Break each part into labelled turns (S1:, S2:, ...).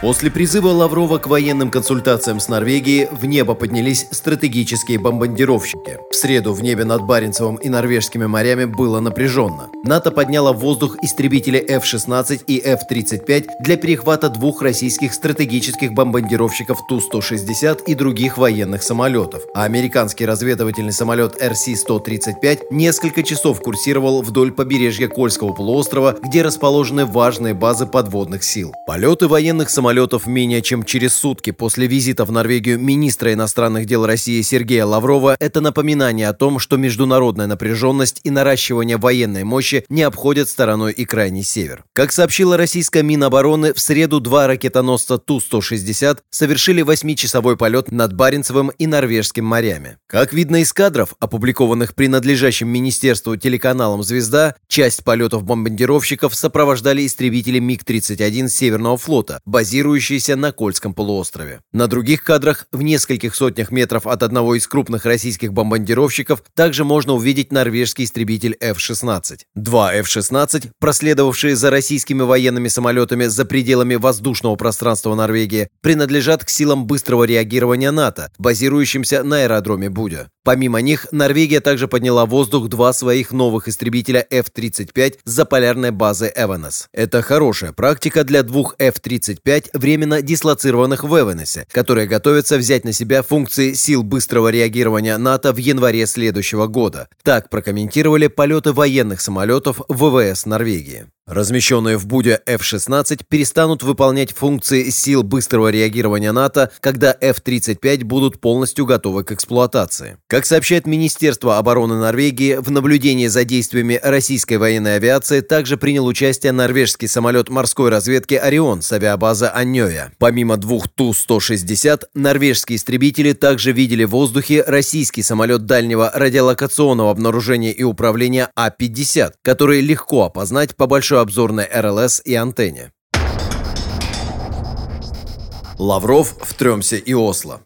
S1: После призыва Лаврова к военным консультациям с Норвегией в небо поднялись стратегические бомбардировщики. В среду в небе над Баренцевым и норвежскими морями было напряженно. НАТО подняло в воздух истребители F-16 и F-35 для перехвата двух российских стратегических бомбардировщиков Ту-160 и других военных самолетов, а американский разведывательный самолет RC-135 несколько часов курсировал вдоль побережья Кольского полуострова, где расположены важные базы подводных сил. Полеты военных самолетов самолетов менее чем через сутки после визита в Норвегию министра иностранных дел России Сергея Лаврова – это напоминание о том, что международная напряженность и наращивание военной мощи не обходят стороной и крайний север. Как сообщила российская Минобороны, в среду два ракетоносца Ту-160 совершили восьмичасовой полет над Баренцевым и Норвежским морями. Как видно из кадров, опубликованных принадлежащим министерству телеканалом «Звезда», часть полетов бомбардировщиков сопровождали истребители МиГ-31 Северного флота, базированные базирующийся на Кольском полуострове. На других кадрах, в нескольких сотнях метров от одного из крупных российских бомбардировщиков, также можно увидеть норвежский истребитель F-16. Два F-16, проследовавшие за российскими военными самолетами за пределами воздушного пространства Норвегии, принадлежат к силам быстрого реагирования НАТО, базирующимся на аэродроме Будя. Помимо них, Норвегия также подняла в воздух два своих новых истребителя F-35 с заполярной базы Эванес. Это хорошая практика для двух F-35 временно дислоцированных в Эванесе, которые готовятся взять на себя функции сил быстрого реагирования НАТО в январе следующего года. Так прокомментировали полеты военных самолетов ВВС Норвегии. Размещенные в Буде F-16 перестанут выполнять функции сил быстрого реагирования НАТО, когда F-35 будут полностью готовы к эксплуатации. Как сообщает Министерство обороны Норвегии, в наблюдении за действиями российской военной авиации также принял участие норвежский самолет морской разведки «Орион» с авиабазы Аньоя. Помимо двух Ту-160, норвежские истребители также видели в воздухе российский самолет дальнего радиолокационного обнаружения и управления А-50, который легко опознать по большой обзорной РЛС и антенне. Лавров в Тремсе и Осло.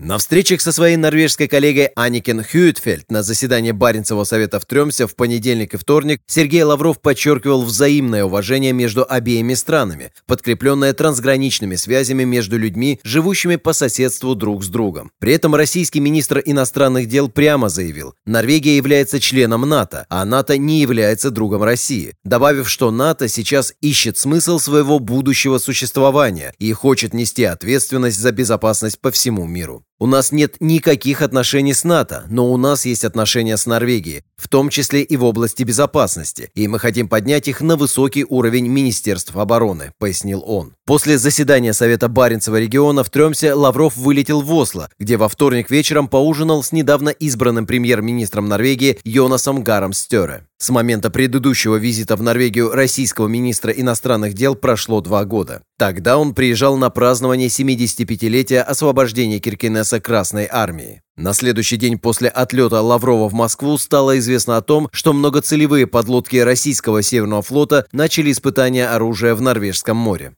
S1: На встречах со своей норвежской коллегой Аникен Хьюитфельд на заседании Баренцевого совета в Тремсе в понедельник и вторник Сергей Лавров подчеркивал взаимное уважение между обеими странами, подкрепленное трансграничными связями между людьми, живущими по соседству друг с другом. При этом российский министр иностранных дел прямо заявил, Норвегия является членом НАТО, а НАТО не является другом России, добавив, что НАТО сейчас ищет смысл своего будущего существования и хочет нести ответственность за безопасность по всему миру. У нас нет никаких отношений с НАТО, но у нас есть отношения с Норвегией, в том числе и в области безопасности, и мы хотим поднять их на высокий уровень Министерств обороны, пояснил он. После заседания Совета Баренцева региона в Тремсе Лавров вылетел в Осло, где во вторник вечером поужинал с недавно избранным премьер-министром Норвегии Йонасом Гаром Стере. С момента предыдущего визита в Норвегию российского министра иностранных дел прошло два года. Тогда он приезжал на празднование 75-летия освобождения Киркинесса Красной Армии. На следующий день после отлета Лаврова в Москву стало известно о том, что многоцелевые подлодки российского Северного флота начали испытания оружия в Норвежском море.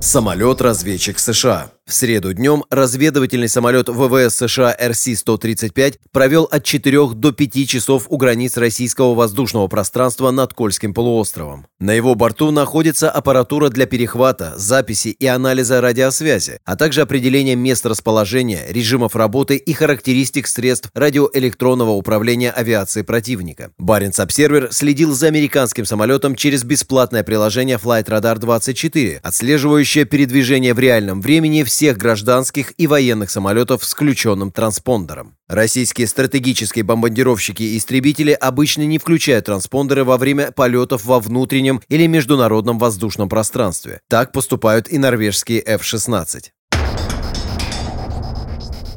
S1: Самолет-разведчик США в среду днем разведывательный самолет ВВС США РС-135 провел от 4 до 5 часов у границ российского воздушного пространства над Кольским полуостровом. На его борту находится аппаратура для перехвата, записи и анализа радиосвязи, а также определения мест расположения, режимов работы и характеристик средств радиоэлектронного управления авиации противника. Баренц Обсервер следил за американским самолетом через бесплатное приложение Flight Radar 24, отслеживающее передвижение в реальном времени всех всех гражданских и военных самолетов с включенным транспондером. Российские стратегические бомбардировщики и истребители обычно не включают транспондеры во время полетов во внутреннем или международном воздушном пространстве. Так поступают и норвежские F-16.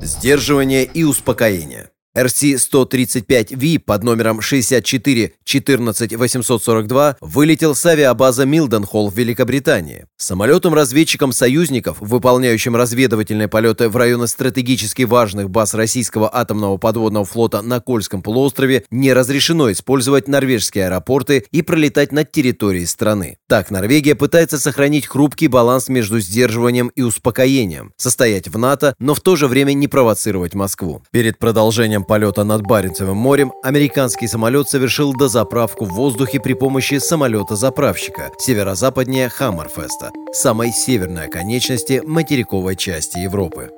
S1: Сдерживание и успокоение. RC-135V под номером 64 14 842 вылетел с авиабазы Милденхолл в Великобритании. Самолетом-разведчиком союзников, выполняющим разведывательные полеты в районы стратегически важных баз российского атомного подводного флота на Кольском полуострове, не разрешено использовать норвежские аэропорты и пролетать над территорией страны. Так, Норвегия пытается сохранить хрупкий баланс между сдерживанием и успокоением, состоять в НАТО, но в то же время не провоцировать Москву. Перед продолжением полета над Баренцевым морем американский самолет совершил дозаправку в воздухе при помощи самолета-заправщика северо-западнее Хаммерфеста, самой северной оконечности материковой части Европы.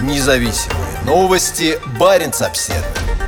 S2: Независимые новости. Барин обседный.